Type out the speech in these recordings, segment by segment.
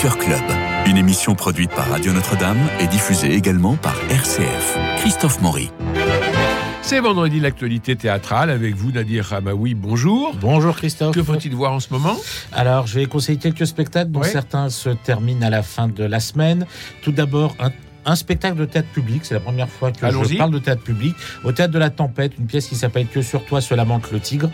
Culture Club, une émission produite par Radio Notre-Dame et diffusée également par RCF. Christophe Maury. C'est vendredi l'actualité théâtrale avec vous Nadir Ramaoui. Bonjour. Bonjour Christophe. Que faut-il voir en ce moment? Alors, je vais conseiller quelques spectacles dont certains se terminent à la fin de la semaine. Tout d'abord, un, un spectacle de théâtre public. C'est la première fois que je parle de théâtre public. Au théâtre de la Tempête, une pièce qui s'appelle Que sur toi se lamente le tigre.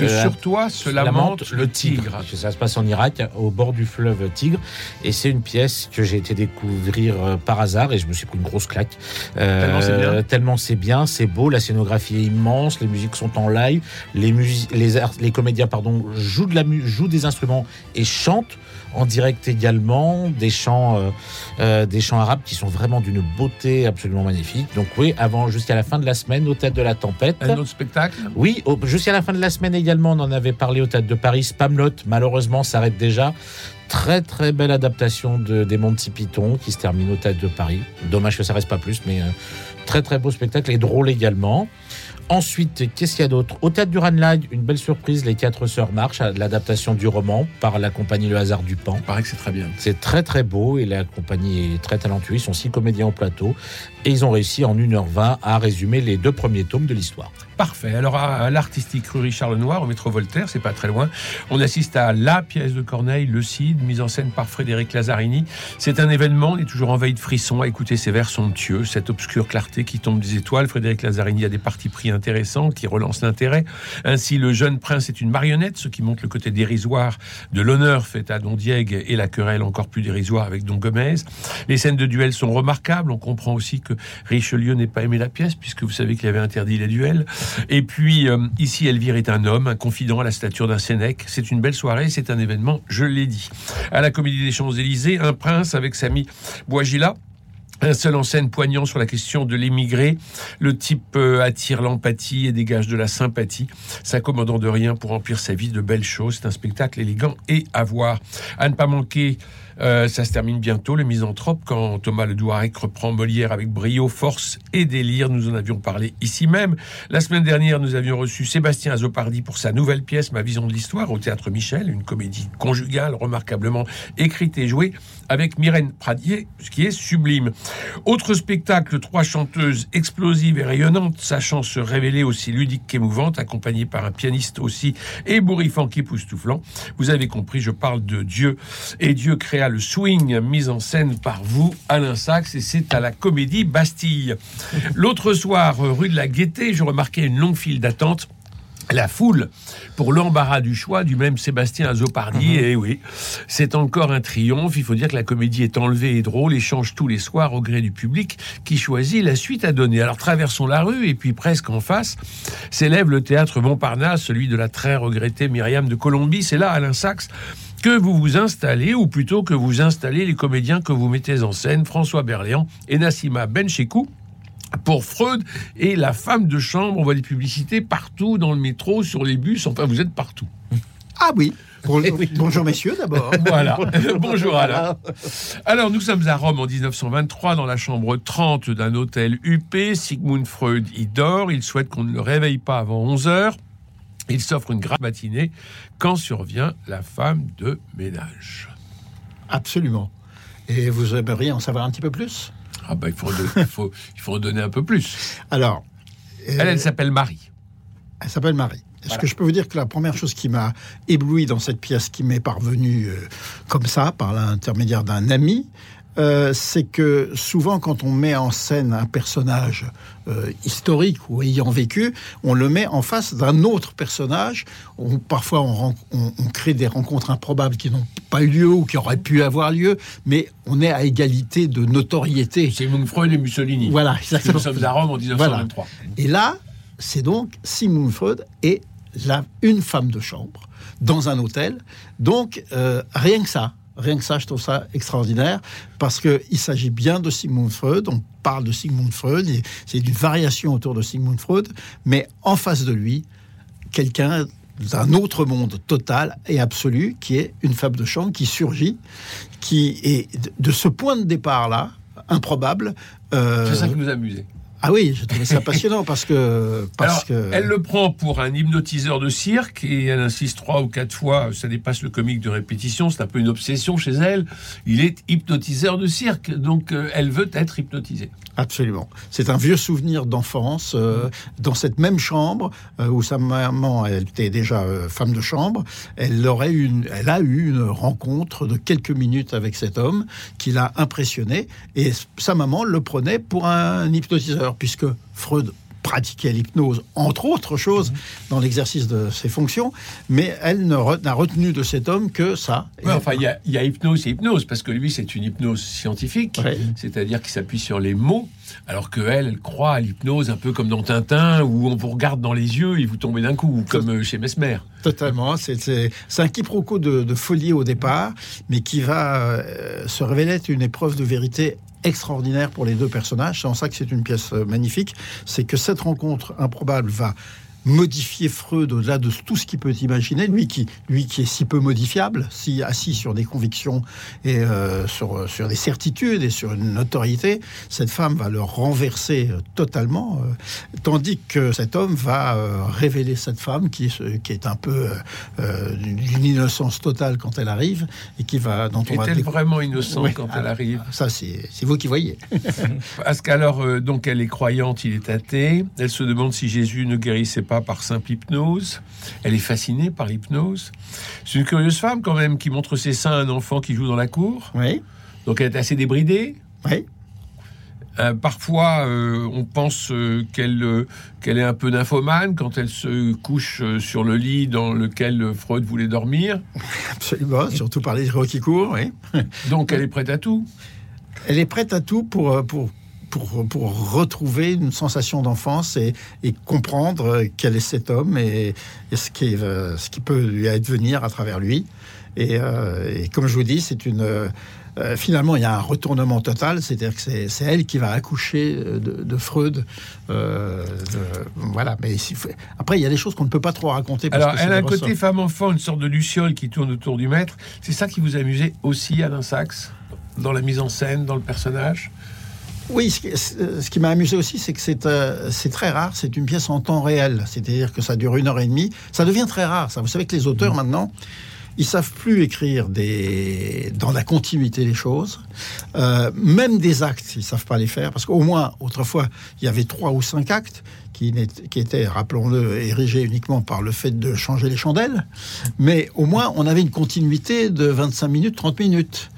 Que Euh, sur toi se lamente le tigre. Ça se passe en Irak, au bord du fleuve Tigre. Et c'est une pièce que j'ai été découvrir euh, par hasard et je me suis pris une grosse claque. Euh, Tellement c'est bien. Tellement c'est bien, c'est beau, la scénographie est immense, les musiques sont en live, les, les, comédiens pardon, jouent, de la mu- jouent des instruments et chantent en direct également, des chants, euh, euh, des chants arabes qui sont vraiment d'une beauté absolument magnifique. Donc oui, avant jusqu'à la fin de la semaine, au Théâtre de la Tempête. Un autre spectacle? Oui, au- jusqu'à la fin de la semaine également, on en avait parlé au Théâtre de Paris. Spamlot, malheureusement, s'arrête déjà. Très très belle adaptation de, des Monty Python qui se termine au Théâtre de Paris. Dommage que ça reste pas plus, mais euh, très très beau spectacle et drôle également. Ensuite, qu'est-ce qu'il y a d'autre? Au Théâtre du Ranelagh, une belle surprise, Les Quatre Sœurs marchent, l'adaptation du roman par la compagnie Le Hasard du Pan. Il paraît que c'est très bien. C'est très très beau et la compagnie est très talentueuse. Ils sont six comédiens au plateau et ils ont réussi en 1h20 à résumer les deux premiers tomes de l'histoire. Parfait. Alors à, l'artistique rue Richard Lenoir, au métro Voltaire, c'est pas très loin, on assiste à la pièce de Corneille, Le Cid, mise en scène par Frédéric Lazzarini. C'est un événement, on est toujours en veille de frisson à écouter ces vers somptueux, cette obscure clarté qui tombe des étoiles. Frédéric Lazzarini a des partis pris intéressants qui relancent l'intérêt. Ainsi, le jeune prince est une marionnette, ce qui montre le côté dérisoire de l'honneur fait à Don Diègue et la querelle encore plus dérisoire avec Don Gomez. Les scènes de duel sont remarquables. On comprend aussi que Richelieu n'ait pas aimé la pièce, puisque vous savez qu'il avait interdit les duels. Et puis, euh, ici, Elvire est un homme, un confident à la stature d'un Sénèque. C'est une belle soirée, c'est un événement, je l'ai dit. À la Comédie des Champs-Élysées, un prince avec Samy Bouagila. Un seul en scène poignant sur la question de l'émigré. Le type euh, attire l'empathie et dégage de la sympathie, s'accommodant de rien pour remplir sa vie de belles choses. C'est un spectacle élégant et à voir. À ne pas manquer, euh, ça se termine bientôt, le misanthrope, quand Thomas Le Douarec reprend Molière avec brio, force et délire. Nous en avions parlé ici même. La semaine dernière, nous avions reçu Sébastien Azopardi pour sa nouvelle pièce, Ma vision de l'histoire, au Théâtre Michel, une comédie conjugale remarquablement écrite et jouée avec Myrène Pradier, ce qui est sublime. Autre spectacle, trois chanteuses explosives et rayonnantes, sachant se révéler aussi ludiques qu'émouvantes, accompagnées par un pianiste aussi ébouriffant qu'époustouflant. Vous avez compris, je parle de Dieu. Et Dieu créa le swing, mis en scène par vous, Alain Sachs, et c'est à la comédie Bastille. L'autre soir, rue de la Gaîté, je remarquais une longue file d'attente. La foule pour l'embarras du choix du même Sébastien Azopardi. Et oui, c'est encore un triomphe. Il faut dire que la comédie est enlevée et drôle et change tous les soirs au gré du public qui choisit la suite à donner. Alors traversons la rue et puis presque en face s'élève le théâtre Montparnasse, celui de la très regrettée Myriam de Colombie. C'est là, Alain Sachs, que vous vous installez, ou plutôt que vous installez les comédiens que vous mettez en scène, François Berléand et Nassima Benchekou pour Freud et la femme de chambre. On voit des publicités partout dans le métro, sur les bus. Enfin, vous êtes partout. Ah oui. Bon- Eh oui. Bonjour messieurs d'abord. Voilà. Bonjour Alain. Alors, nous sommes à Rome en 1923 dans la chambre 30 d'un hôtel UP. Sigmund Freud y dort. Il souhaite qu'on ne le réveille pas avant 11 heures. Il s'offre une grave matinée quand survient la femme de ménage. Absolument. Et vous aimeriez en savoir un petit peu plus? Ah bah, il faut, il faut, il faut en donner un peu plus. Alors, euh, Elle, elle s'appelle Marie. elle s'appelle Marie. Est-ce Voilà. que je peux vous dire que la première chose qui m'a ébloui dans cette pièce qui m'est parvenue euh, comme ça, par l'intermédiaire d'un ami, euh, c'est que souvent quand on met en scène un personnage euh, historique ou ayant vécu, on le met en face d'un autre personnage. On- parfois on, ren- on- on crée des rencontres improbables qui n'ont pas eu lieu ou qui auraient pu avoir lieu, mais on est à égalité de notoriété. Sigmund Freud et Mussolini. Voilà, exactement. Nous sommes à Rome en 1923. Et là, c'est donc Sigmund Freud et la, une femme de chambre dans un hôtel. Donc, euh, rien que ça, rien que ça, je trouve ça extraordinaire parce qu'il s'agit bien de Sigmund Freud. On parle de Sigmund Freud, et c'est une variation autour de Sigmund Freud, mais en face de lui, quelqu'un d'un autre monde total et absolu qui est une femme de chambre qui surgit, qui est de ce point de départ-là, improbable. euh, C'est ça qui nous amuse. Ah oui, j'ai trouvé ça passionnant parce que. Parce Alors, que... Elle le prend pour un hypnotiseur de cirque et elle insiste trois ou quatre fois, ça dépasse le comique de répétition, c'est un peu une obsession chez elle. Il est hypnotiseur de cirque, donc euh, elle veut être hypnotisée. Absolument. C'est un vieux souvenir d'enfance. euh, dans cette même chambre euh, où sa maman, elle était déjà euh, femme de chambre, elle, aurait une, elle a eu une rencontre de quelques minutes avec cet homme qui l'a impressionné. Et sa maman le prenait pour un hypnotiseur, puisque Freud pratiquait l'hypnose, entre autres choses, dans l'exercice de ses fonctions, mais elle n'a retenu de cet homme que ça. Ouais, enfin, il y, a- il y a hypnose et hypnose, parce que lui, c'est une hypnose scientifique, Ouais. c'est-à-dire qu'il s'appuie sur les mots, alors que elle, elle croit à l'hypnose un peu comme dans Tintin, où on vous regarde dans les yeux et vous tombez d'un coup, ou comme euh, chez Mesmer. Totalement. C'est- un quiproquo de, de folie au départ, mais qui va euh, se révéler être une épreuve de vérité extraordinaire pour les deux personnages. C'est en ça que c'est une pièce euh, magnifique. C'est que cette rencontre improbable va modifier Freud au-delà de tout ce qu'il peut imaginer, lui qui, lui qui est si peu modifiable, si assis sur des convictions et euh, sur, sur des certitudes et sur une notoriété, cette femme va le renverser euh, totalement, euh, tandis que cet homme va euh, révéler cette femme qui, qui est un peu euh, euh, d'une innocence totale quand elle arrive et qui va dont on va Est-elle découvrir- vraiment innocente Oui. quand elle arrive? Ça, c'est c'est vous qui voyez. Parce qu'alors, donc, elle est croyante, il est athée. Elle se demande si Jésus ne guérissait pas par simple hypnose. Elle est fascinée par l'hypnose. C'est une curieuse femme, quand même, qui montre ses seins à un enfant qui joue dans la cour. Oui, Donc, elle est assez débridée. oui. Euh, parfois, euh, on pense euh, qu'elle qu'elle est un peu nymphomane quand elle se couche sur le lit dans lequel Freud voulait dormir. Absolument, surtout par les héros qui courent, oui. Donc, elle est prête à tout. Elle est prête à tout pour, pour, pour, pour retrouver une sensation d'enfance et, et comprendre quel est cet homme et, et ce, qui est, euh, ce qui peut lui advenir à travers lui. Et, euh, et comme je vous dis, c'est une. euh, finalement, il y a un retournement total, c'est-à-dire que c'est elle qui va accoucher de, de Freud. euh, de- voilà, mais après, il y a des choses qu'on ne peut pas trop raconter. Parce Alors, que elle a un côté femme-enfant, une sorte de luciole qui tourne autour du maître. C'est ça qui vous amusait aussi, Alain Sachs, dans la mise en scène, dans le personnage? Oui, ce qui, ce qui m'a amusé aussi, c'est que c'est euh, c'est très rare. C'est une pièce en temps réel, c'est-à-dire que ça dure une heure et demie. Ça devient très rare. Ça, vous savez que les auteurs maintenant, ils savent plus écrire des dans la continuité des choses. Euh, même des actes, ils savent pas les faire parce qu'au moins autrefois, il y avait trois ou cinq actes qui étaient, rappelons-le, érigés uniquement par le fait de changer les chandelles. Mais au moins, on avait une continuité de 25 minutes, 30 minutes.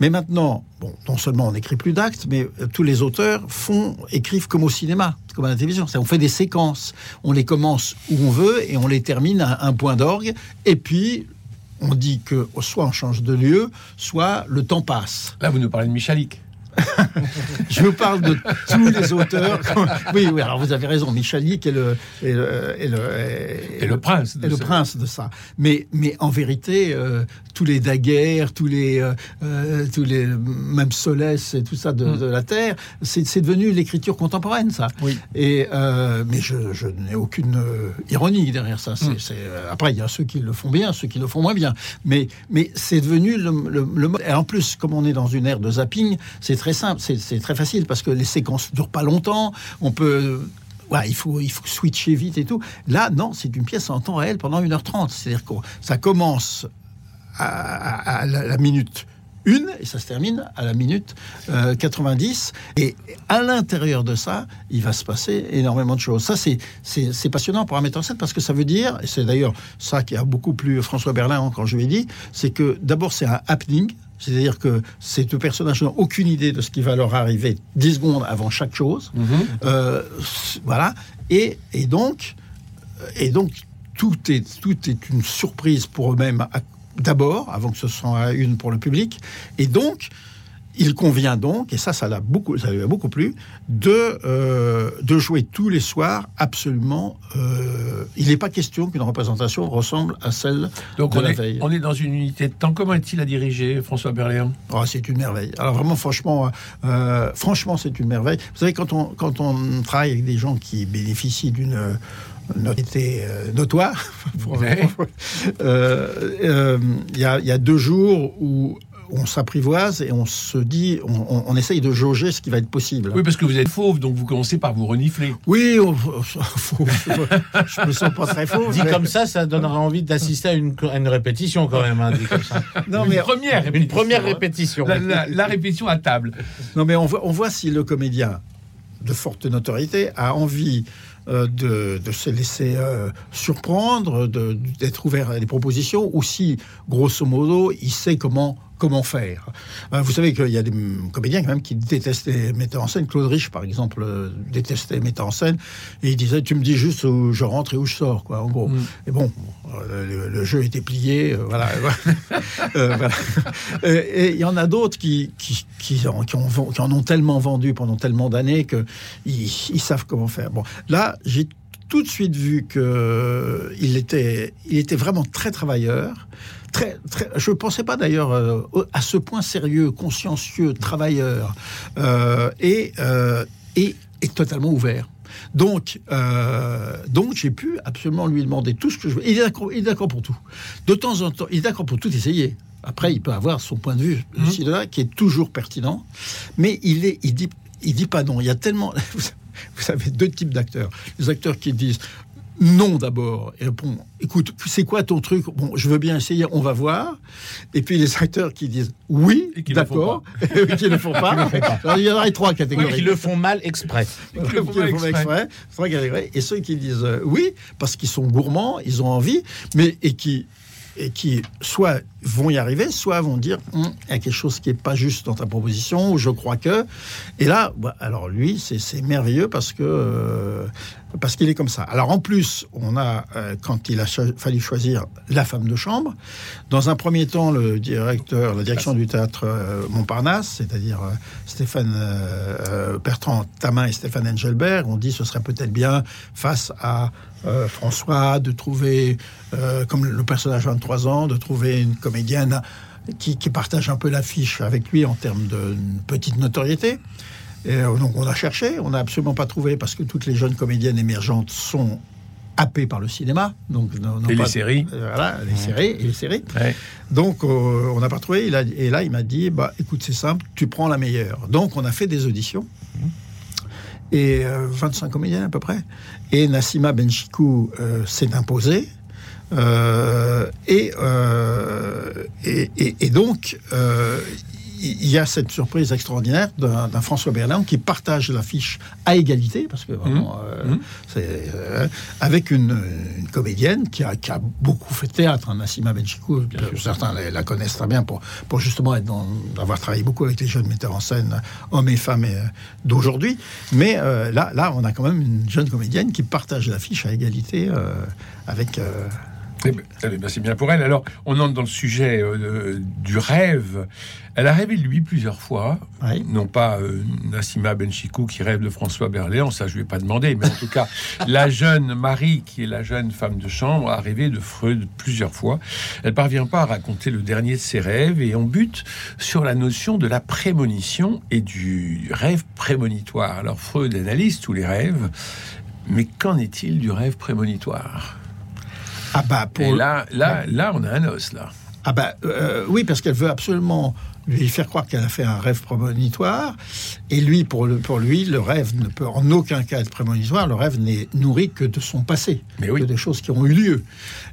Mais maintenant, bon, non seulement on n'écrit plus d'actes, mais euh, tous les auteurs font, écrivent comme au cinéma, comme à la télévision. On fait des séquences. On les commence où on veut et on les termine à un point d'orgue. Et puis, on dit que soit on change de lieu, soit le temps passe. Là, vous nous parlez de Michalik. Je vous parle de tous les auteurs. Oui, oui, alors vous avez raison. Michalik est le, est le, est le- Et le prince. est le ce- prince de ça. Mais, mais en vérité, euh, tous les Daguerre, tous les, euh, euh, tous les même Solès et tout ça de, Mm. de la Terre, c'est devenu l'écriture contemporaine, ça. Oui. Et euh, mais je, je n'ai aucune ironie derrière ça. C'est, Mm. après, il y a ceux qui le font bien, ceux qui le font moins bien. Mais, mais c'est devenu le, le, le mode. Et en plus, comme on est dans une ère de zapping, c'est très simple, c'est, très facile parce que les séquences durent pas longtemps. On peut voilà, il faut, il faut switcher vite et tout. Là, non, c'est une pièce en temps réel pendant 1h30. C'est-à-dire que ça commence à, la, minute 1 et ça se termine à la minute euh, 90. Et à l'intérieur de ça, il va se passer énormément de choses. Ça, c'est, passionnant pour un metteur en scène parce que ça veut dire, et c'est d'ailleurs ça qui a beaucoup plu François Berlin quand je lui ai dit, c'est que d'abord, c'est un happening. C'est-à-dire que ces deux personnages n'ont aucune idée de ce qui va leur arriver 10 secondes avant chaque chose. Mhm. Euh, voilà. Et, et donc, et donc tout est tout est une surprise pour eux-mêmes d'abord, avant que ce soit une pour le public. Et donc, il convient donc, et ça, ça l'a beaucoup, ça lui a beaucoup plu, de euh, de jouer tous les soirs absolument. euh, il n'est pas question qu'une représentation ressemble à celle Donc, de on la est, veille. on est dans une unité de temps. Comment est-il à diriger, François Berléand? Oh, c'est une merveille. Alors vraiment, franchement, euh, franchement, c'est une merveille. Vous savez, quand on, quand on travaille avec des gens qui bénéficient d'une notoriété euh, notoire, Ouais. euh, euh, il y, y a deux jours où, on s'apprivoise et on se dit, on, on- on essaye de jauger ce qui va être possible. Oui, parce que vous êtes fauve, donc vous commencez par vous renifler. Oui, on- faut- je me sens pas très faux. Dit mais- comme ça, ça donnerait envie d'assister à une, à une répétition quand même. hein, dit comme ça. non, Une mais, première Une répétition, première hein. répétition. La, la- la répétition à table. non, mais on voit, on voit si le comédien de forte notoriété a envie euh, de, de se laisser euh, surprendre, de- d'être ouvert à des propositions, ou si, grosso modo, il sait comment comment faire. Euh, vous savez qu'il y a des comédiens quand même qui détestent les metteurs en scène. Claude Rich, par exemple, euh, détestait metteurs en scène. Et il disait, tu me dis juste où je rentre et où je sors, quoi, en gros. Mm. Et bon, euh, le, le jeu était plié, voilà. Euh, voilà. Et il y en a d'autres qui, qui, qui, en, qui, ont- qui en ont tellement vendu pendant tellement d'années qu'ils ils savent comment faire. Bon, là, j'ai tout de suite vu que il était, il était vraiment très travailleur. Très, très, je ne pensais pas d'ailleurs euh, à ce point sérieux, consciencieux, travailleur euh, et, euh, et, et totalement ouvert. Donc, euh, donc j'ai pu absolument lui demander tout ce que je veux. Il est d'accord, il est d'accord pour tout. De temps en temps, il est d'accord pour tout essayer. Après, il peut avoir son point de vue ci, de là, qui est toujours pertinent, mais il est, il dit, il dit pas non. Il y a tellement, vous savez, deux types d'acteurs. Les acteurs qui disent non d'abord et bon, écoute, c'est quoi ton truc? Bon, je veux bien essayer, on va voir. Et puis les acteurs qui disent oui, Et qui le font d'accord, et qui ne le font pas. Alors, il y en a trois catégories. Qui le font mal exprès. Qui le font font exprès. exprès. Trois catégories. Et ceux qui disent euh, oui, parce qu'ils sont gourmands, ils ont envie, mais et qui et qui soit vont y arriver, soit vont dire Hum, il y a quelque chose qui est pas juste dans ta proposition, ou je crois que. Et là, bah, alors lui, c'est merveilleux parce que euh, parce qu'il est comme ça. Alors en plus, on a euh, quand il a fallu choisir la femme de chambre, dans un premier temps, le directeur, la direction du théâtre euh, Montparnasse, c'est-à-dire Stéphane Bertrand Tamin et Stéphane Engelbert, ont dit ce serait peut-être bien face à François de trouver, comme le personnage 23 ans, de trouver une comédienne qui, qui partage un peu l'affiche avec lui en termes de petite notoriété. Et euh, donc on a cherché, on n'a absolument pas trouvé parce que toutes les jeunes comédiennes émergentes sont happées par le cinéma. Donc, n'ont Et les séries. euh, Voilà, les séries et les séries. Ouais. Donc, euh, on n'a pas trouvé. Il a- et là, il m'a dit bah, écoute, c'est simple, tu prends la meilleure. Donc, on a fait des auditions. Et euh, 25 comédiens à peu près. Et Nassima Benchikou s'est imposée. Euh, et, euh, et, et- et donc, euh, il y a cette surprise extraordinaire d'un François Berland qui partage l'affiche à égalité, parce que vraiment, Mmh. c'est, euh, avec une, une comédienne qui a, qui a beaucoup fait théâtre, hein, Nassima Benchikou, certains la, la connaissent très bien pour, pour justement être dans, avoir travaillé beaucoup avec les jeunes metteurs en scène, hommes et femmes euh, d'aujourd'hui. Mais là, là, on a quand même une jeune comédienne qui partage l'affiche à égalité avec. Eh ben, eh ben, c'est bien pour elle. Alors, on entre dans le sujet euh, du rêve. Elle a rêvé de lui plusieurs fois. Oui. Non pas euh, Nassima Benchikou qui rêve de François Berléand, ça je ne vais pas demander, mais en tout cas, la jeune Marie, qui est la jeune femme de chambre, a rêvé de Freud plusieurs fois. Elle parvient pas à raconter le dernier de ses rêves et on bute sur la notion de la prémonition et du rêve prémonitoire. Alors Freud analyse tous les rêves, mais qu'en est-il du rêve prémonitoire? Ah bah pour et là, là, là, on a un os, là. Ah bah euh, oui, parce qu'elle veut absolument lui faire croire qu'elle a fait un rêve prémonitoire. Et lui, pour, le, pour lui, le rêve ne peut en aucun cas être prémonitoire. Le rêve n'est nourri que de son passé, Mais oui. que des choses qui ont eu lieu.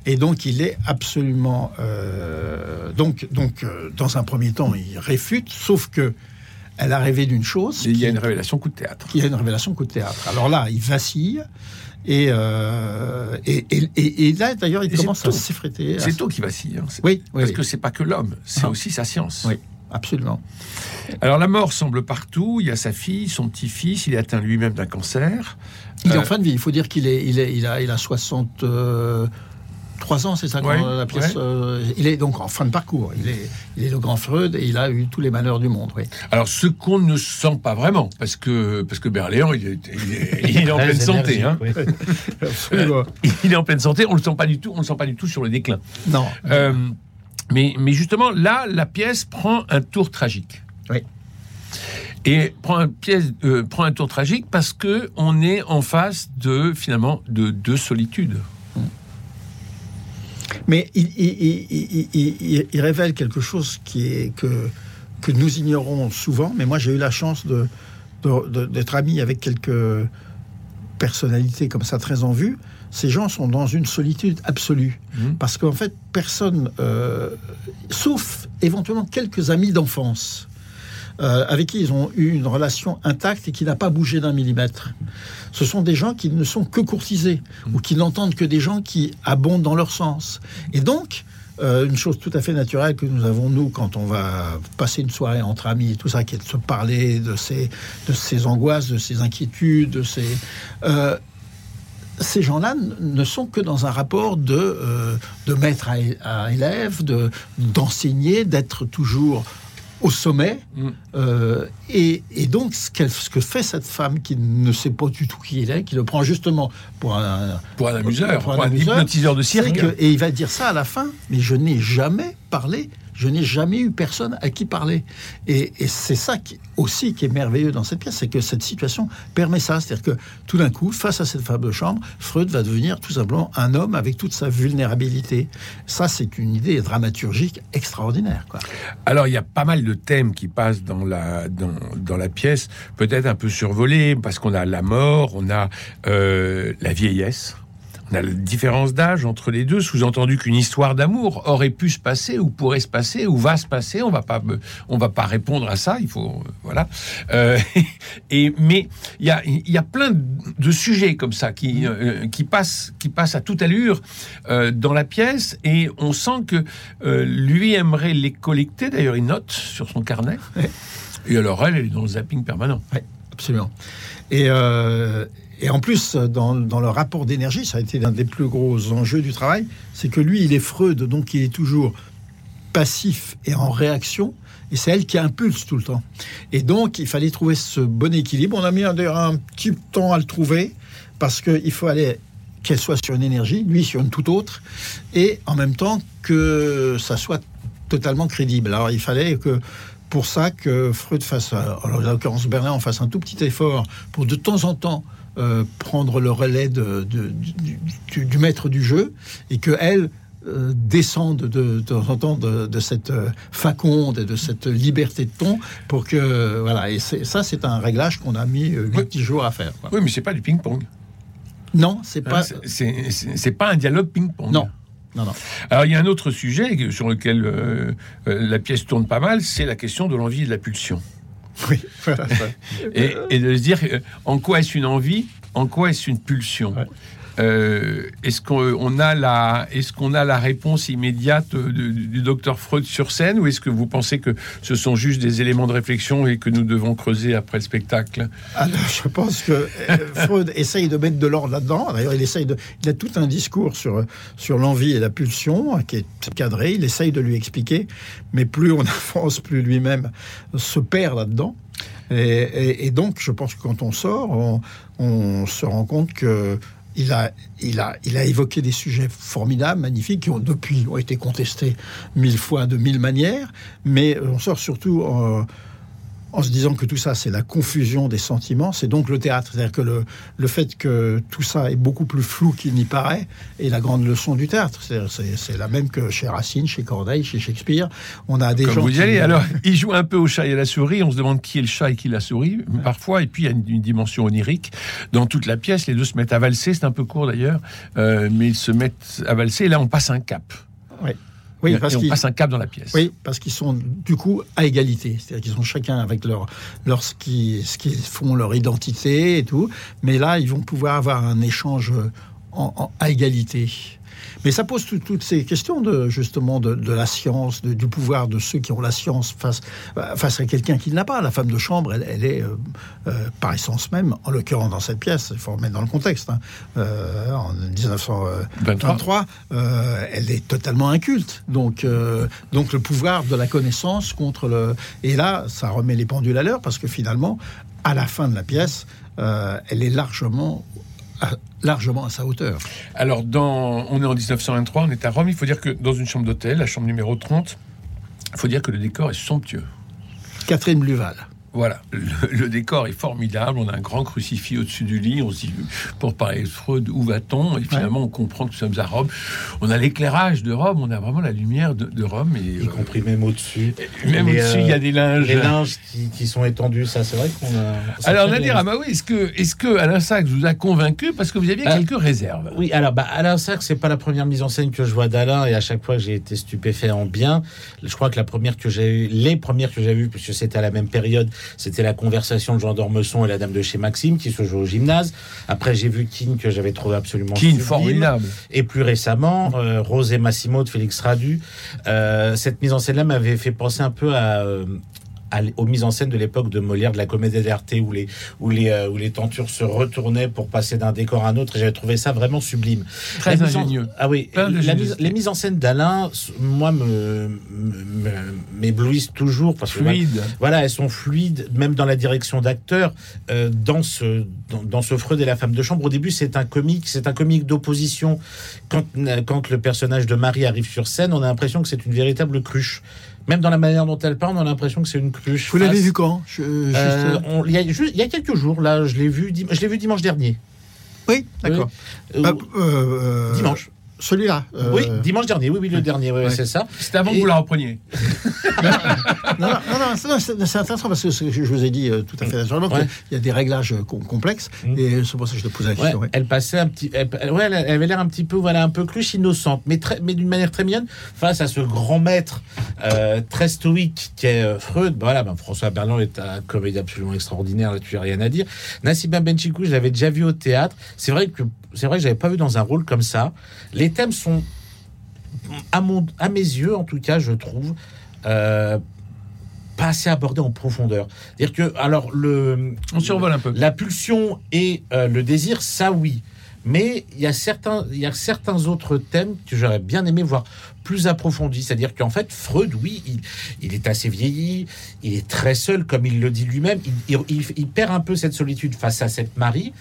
Et donc, il est absolument... euh, donc, donc euh, dans un premier temps, il réfute, sauf que elle a rêvé d'une chose Il y a une révélation coup de théâtre. qui a une révélation coup de théâtre. Alors là, il vacille. Et, euh, et, et, là, d'ailleurs, il commence à tôt. s'effréter. C'est toi qui vacille. hein. Oui, oui, Parce oui. que c'est pas que l'homme, c'est Ah. aussi sa science. Oui, absolument. Alors la mort semble partout. Il y a sa fille, son petit-fils. Il est atteint lui-même d'un cancer. Il est Euh, en fin de vie. Il faut dire qu'il est, il est, il a, il a 63 ans, c'est ça, Ouais, la pièce. ouais. euh, il est donc en fin de parcours. Il est, il est le grand Freud et il a eu tous les malheurs du monde. Oui. Alors ce qu'on ne sent pas vraiment, parce que parce que Berléand, il est, il est- il est en pleine santé. hein. oui. Il est en pleine santé. On le sent pas du tout. On le sent pas du tout sur le déclin. non. Euh, mais, mais justement, là, la pièce prend un tour tragique. Oui. Et prend un, pièce, euh, prend un tour tragique parce que on est en face de finalement de deux solitudes. Mais il, il- il- il- il- il révèle quelque chose qui est que, que nous ignorons souvent. Mais moi, j'ai eu la chance de, de- de- d'être ami avec quelques personnalités comme ça très en vue. Ces gens sont dans une solitude absolue. Mhm. Parce qu'en fait, personne, euh, sauf éventuellement quelques amis d'enfance, euh, avec qui ils ont eu une relation intacte et qui n'a pas bougé d'un millimètre. Ce sont des gens qui ne sont que courtisés ou qui n'entendent que des gens qui abondent dans leur sens. Et donc, euh, une chose tout à fait naturelle que nous avons, nous, quand on va passer une soirée entre amis et tout ça, qui est de se parler de ses, de ses angoisses, de ses inquiétudes, de ses... euh, ces gens-là ne sont que dans un rapport de, euh, de maître à, à élève, de, d'enseigner, d'être toujours au sommet. Mm. Euh, et, et donc, ce, ce que fait cette femme qui ne sait pas du tout qui il est, qui le prend justement pour un, Pour un amuseur, Pour pour un un, amuseur, hypnotiseur de cirque. que- et il va dire ça à la fin, mais je n'ai jamais parlé, je n'ai jamais eu personne à qui parler. Et, c'est ça qui, aussi qui est merveilleux dans cette pièce, c'est que cette situation permet ça. C'est-à-dire que tout d'un coup, face à cette femme de chambre, Freud va devenir tout simplement un homme avec toute sa vulnérabilité. Ça, c'est une idée dramaturgique extraordinaire. Quoi. Alors, il y a pas mal de thèmes qui passent dans la, dans la pièce, peut-être un peu survolés, parce qu'on a la mort, on a euh, la vieillesse, on a la différence d'âge entre les deux, sous-entendu qu'une histoire d'amour aurait pu se passer, ou pourrait se passer, ou va se passer. On va pas, on va pas répondre à ça. Il faut, euh, voilà. Euh, et mais il y a, y a plein de sujets comme ça qui, euh, qui passent, qui passent à toute allure euh, dans la pièce, et on sent que lui aimerait les collecter. D'ailleurs, il note sur son carnet. Ouais. Et alors elle, elle est dans le zapping permanent. Absolument. Et, euh, et en plus, dans, dans le rapport d'énergie, ça a été l'un des plus gros enjeux du travail, c'est que lui, il est Freud, donc il est toujours passif et en réaction, et c'est elle qui impulse tout le temps. Et donc, il fallait trouver ce bon équilibre. On a mis d'ailleurs un petit temps à le trouver, parce qu'il faut aller qu'elle soit sur une énergie, lui sur une toute autre, et en même temps que ça soit totalement crédible. Alors, il fallait que pour ça que Freud fasse, euh, en l'occurrence Bernard, en fasse un tout petit effort pour de temps en temps euh, prendre le relais de, de- du, du- du maître du jeu et que elle euh, descende de, temps en temps de, cette euh, faconde et de cette liberté de ton pour que voilà et ça c'est un réglage qu'on a mis huit Oui. petits jours à faire quoi. Oui, mais c'est pas du ping-pong. non c'est pas c'est pas un dialogue ping-pong. non non non Alors il y a un autre sujet sur lequel euh, euh, la pièce tourne pas mal, c'est la question de l'envie et de la pulsion. oui voilà. Et, et de se dire euh, en quoi est-ce une envie, en quoi est-ce une pulsion? Ouais. Euh, est-ce qu'on on a la, est-ce qu'on a la réponse immédiate de- du, docteur Freud sur scène, ou est-ce que vous pensez que ce sont juste des éléments de réflexion et que nous devons creuser après le spectacle? Alors, je pense que euh, Freud essaye de mettre de l'ordre là-dedans. D'ailleurs, il essaye de, il a tout un discours sur l'envie et la pulsion hein, qui est cadré. Il essaye de lui expliquer, mais plus on avance, plus lui-même se perd là-dedans. Et, donc, je pense que quand on sort, on se rend compte que il a, il, a, il a évoqué des sujets formidables, magnifiques, qui ont depuis ont été contestés mille fois de mille manières, mais on sort surtout en, en se disant que tout ça, c'est la confusion des sentiments, c'est donc le théâtre. C'est-à-dire que le, le fait que tout ça est beaucoup plus flou qu'il n'y paraît est la grande leçon du théâtre. C'est la même que chez Racine, chez Corneille, chez Shakespeare. On a des Comme gens vous y qui- allez. Alors, il joue un peu au chat et à la souris. On se demande qui est le chat et qui est la souris, parfois. Et puis, il y a une, une dimension onirique dans toute la pièce. Les deux se mettent à valser. C'est un peu court d'ailleurs, euh, mais ils se mettent à valser. Et là, on passe un cap. Oui, Et parce on qu'ils passe un cap dans la pièce. oui, parce qu'ils sont du coup à égalité. C'est-à-dire qu'ils sont chacun avec leur, leur ce qu'ils font, leur identité et tout. Mais là, ils vont pouvoir avoir un échange en- à égalité. Mais ça pose tout- toutes ces questions de justement de, la science, du pouvoir de ceux qui ont la science face, face à quelqu'un qui ne l'a pas. La femme de chambre, elle, est euh, euh, par essence même, en l'occurrence dans cette pièce, il faut remettre dans le contexte, hein, euh, en 1923, euh, elle est totalement inculte. Donc, euh, donc le pouvoir de la connaissance contre le... Et là, ça remet les pendules à l'heure parce que finalement, à la fin de la pièce, euh, elle est largement, à- largement à sa hauteur. Alors, dans, on est en 1923, on est à Rome. Il faut dire que dans une chambre d'hôtel, la chambre numéro 30, il faut dire que le décor est somptueux. Catherine Bluval. Voilà, le, le décor est formidable. On a un grand crucifix au-dessus du lit. On se dit, pour parler de Freud, où va-t-on? Et finalement, on comprend que nous sommes à Rome. On a l'éclairage de Rome, on a vraiment la lumière de, de Rome. Et, Y euh, compris même au-dessus. même les, au-dessus, euh, il y a des linges. Les linges qui, qui sont étendus, ça, c'est vrai qu'on a. Alors, Nadir des- Amaoui, est-ce que, est-ce que Alain Sachs vous a convaincu? Parce que vous aviez Ah. quelques réserves Oui, alors bah, Alain Sachs, c'est pas la première mise en scène que je vois d'Alain, et à chaque fois j'ai été stupéfait en bien. Je crois que la première que j'ai eu, les premières que j'ai vues, puisque c'était à la même période, c'était la conversation de Jean d'Ormesson et la dame de chez Maxime qui se joue au gymnase. Après, j'ai vu King que j'avais trouvé absolument sublime. formidable. Et plus récemment, euh, Rose et Massimo de Félix Radu. Euh, cette mise en scène-là m'avait fait penser un peu à, euh, à aux mises en scène de l'époque de Molière, de la comédie d'arte, où les, où, les, euh, où les tentures se retournaient pour passer d'un décor à un autre. Et j'avais trouvé ça vraiment sublime. Très en- ingénieux. Ah oui, la les mises en scène d'Alain, moi, me, m'éblouissent toujours parce que Fluide. voilà, elles sont fluides, même dans la direction d'acteur. Euh, dans ce dans, dans ce Freud et la femme de chambre, au début, c'est un comique, c'est un comique d'opposition. Quand quand le personnage de Marie arrive sur scène, on a l'impression que c'est une véritable cruche. Même dans la manière dont elle parle, on a l'impression que c'est une cruche. Vous l'avez vu quand Euh, Il y, a y quelques jours, là, je l'ai vu, je l'ai vu dimanche dernier. Oui, d'accord. Euh, Ah, euh, dimanche. Celui-là. euh, Oui, dimanche dernier. Oui, oui, le dernier. oui, Ouais. c'est ça. C'est avant que vous la repreniez. Non, non, non, non, c'est- non, c'est c'est intéressant parce que ce que je vous ai dit euh, tout à fait naturellement Ouais. qu'il y a des réglages euh, com- complexes Mm. et c'est pour ça que je te posais la Ouais, question. ouais. Elle passait un petit, elle, elle- ouais, elle avait l'air un petit peu, voilà, un peu cruche, innocente, mais très, mais d'une manière très mignonne face à ce grand maître euh, très stoïque qui est euh, Freud. Bah, Voilà, ben, François Berland est un comédien absolument extraordinaire, là-dessus, y a rien à dire. Nassima Benchikou, je l'avais déjà vu au théâtre. C'est vrai que c'est vrai que j'avais pas vu dans un rôle comme ça. Les thèmes sont, à mon, à mes yeux, en tout cas, je trouve. Euh, pas assez abordés en profondeur. C'est-à-dire que, alors, le, On survole un peu. la pulsion et euh, le désir, ça oui. Mais il y a certains, il y a certains autres thèmes que j'aurais bien aimé voir plus approfondis. C'est-à-dire qu'en fait, Freud, oui, il, il est assez vieilli, il est très seul, comme il le dit lui-même. Il- il perd un peu cette solitude face à cette Marie.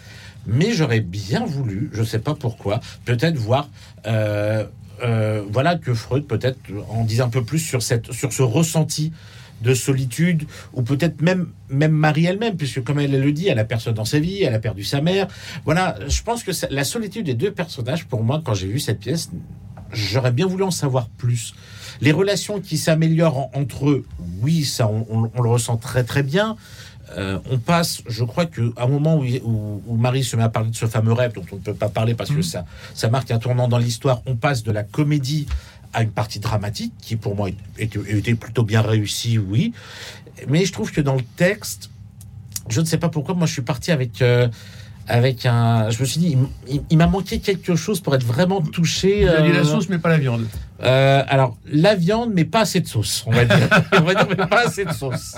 Mais j'aurais bien voulu, je ne sais pas pourquoi, peut-être voir, euh, euh, voilà, que Freud peut-être en dise un peu plus sur cette, sur ce ressenti de solitude, ou peut-être même, même Marie elle-même, puisque comme elle le dit, elle a personne dans sa vie, elle a perdu sa mère. Voilà, je pense que la solitude des deux personnages, pour moi, quand j'ai vu cette pièce, j'aurais bien voulu en savoir plus. Les relations qui s'améliorent en- entre eux, oui, ça, on- on le ressent très très bien. Euh, on passe, je crois qu'à un moment où, il- où- où Marie se met à parler de ce fameux rêve dont on ne peut pas parler parce que ça, ça marque un tournant dans l'histoire, on passe de la comédie à une partie dramatique qui pour moi était, était plutôt bien réussie, oui. Mais je trouve que dans le texte, je ne sais pas pourquoi, moi je suis parti avec... euh, avec un, je me suis dit, il m- il, il m'a manqué quelque chose pour être vraiment touché. Aviez la euh, sauce, mais pas la viande. euh, alors, la viande, mais pas assez de sauce, on va dire. on va dire, mais pas assez de sauce.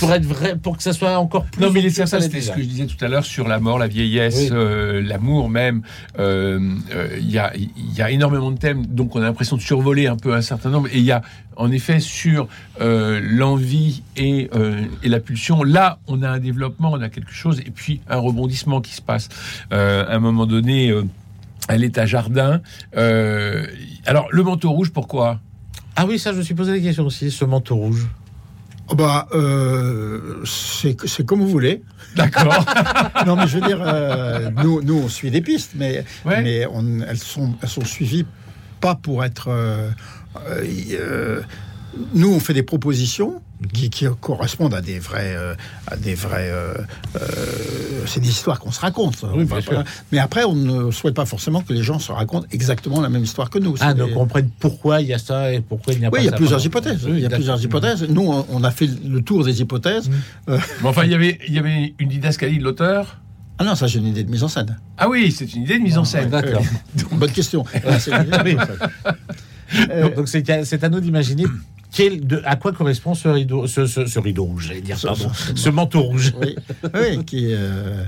Pour être vrai, pour que ça soit encore plus. Non, mais c'est ça, que c'était ce que je disais tout à l'heure sur la mort, la vieillesse, Oui. euh, l'amour même. Euh, euh, Il y, a, il y a énormément de thèmes, donc on a l'impression de survoler un peu un certain nombre. Et il y a, en effet, sur l'envie et, et la pulsion, là, on a un développement, on a quelque chose, et puis un rebondissement qui se passe. À un moment donné, elle est à jardin. Alors, le manteau rouge, pourquoi? Ah oui, ça, je me suis posé la question aussi, ce manteau rouge. Oh, bah, euh, c'est comme vous voulez. D'accord. Non, mais je veux dire, euh, nous, nous, on suit des pistes, mais, Ouais. mais on- elles, sont, elles sont suivies pas pour être. euh, nous, on fait des propositions qui, qui correspondent à des vrais, euh, à des vrais. euh, euh, c'est des histoires qu'on se raconte. Oui, On bien va sûr. pas- Mais après, on ne souhaite pas forcément que les gens se racontent exactement la même histoire que nous. Ah, donc des- on comprenne pourquoi il y a ça et pourquoi il n'y a pas Oui, il y a ça. plusieurs hypothèses. Oui, il y a plusieurs hypothèses. Nous, on a fait le tour des hypothèses. Mm. Mais enfin, il y avait, il y avait une didascalie de l'auteur. Ah non, ça, j'ai une idée de mise en scène. Ah oui, c'est une idée de mise en scène. D'accord. Bonne question. Ouais, c'est une idée de mise en scène. Euh, Donc c'est à nous d'imaginer quel, de, à quoi correspond ce rideau, ce, ce, ce rideau rouge, j'allais dire, Ce- pardon, ce- ce manteau rouge. oui, oui, qui. euh,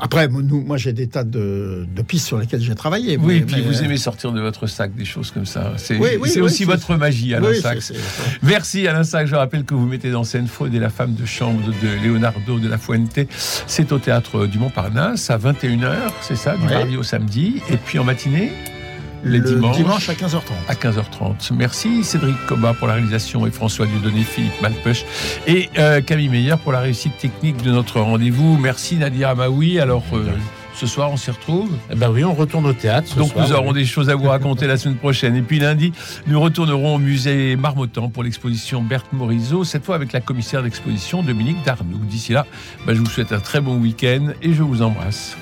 Après, moi, nous, moi, j'ai des tas de, de pistes sur lesquelles j'ai travaillé. Oui, mais- et puis mais, vous euh, aimez sortir de votre sac des choses comme ça. C'est Oui, oui, aussi votre magie, Alain c'est- Merci Alain Sachs. Je rappelle que vous mettez en scène Freud et la femme de chambre de Leonardo de la Fuente. C'est au théâtre du Montparnasse à 21h, c'est ça, du mardi au samedi. Et puis en matinée Les le dimanches. dimanche à 15h30. à 15h30. Merci Cédric Cobat pour la réalisation et François Dieudonné, Philippe Malpeuch et euh, Camille Meyer pour la réussite technique de notre rendez-vous. Merci Nadia Amaoui. Alors euh, ce soir on s'y retrouve? Eh ben oui, on retourne au théâtre. ce Donc soir, nous aurons oui. des choses à vous raconter la semaine prochaine. Et puis lundi, nous retournerons au musée Marmottan pour l'exposition Berthe Morisot, cette fois avec la commissaire d'exposition Dominique Darnoux. D'ici là, bah, je vous souhaite un très bon week-end et je vous embrasse.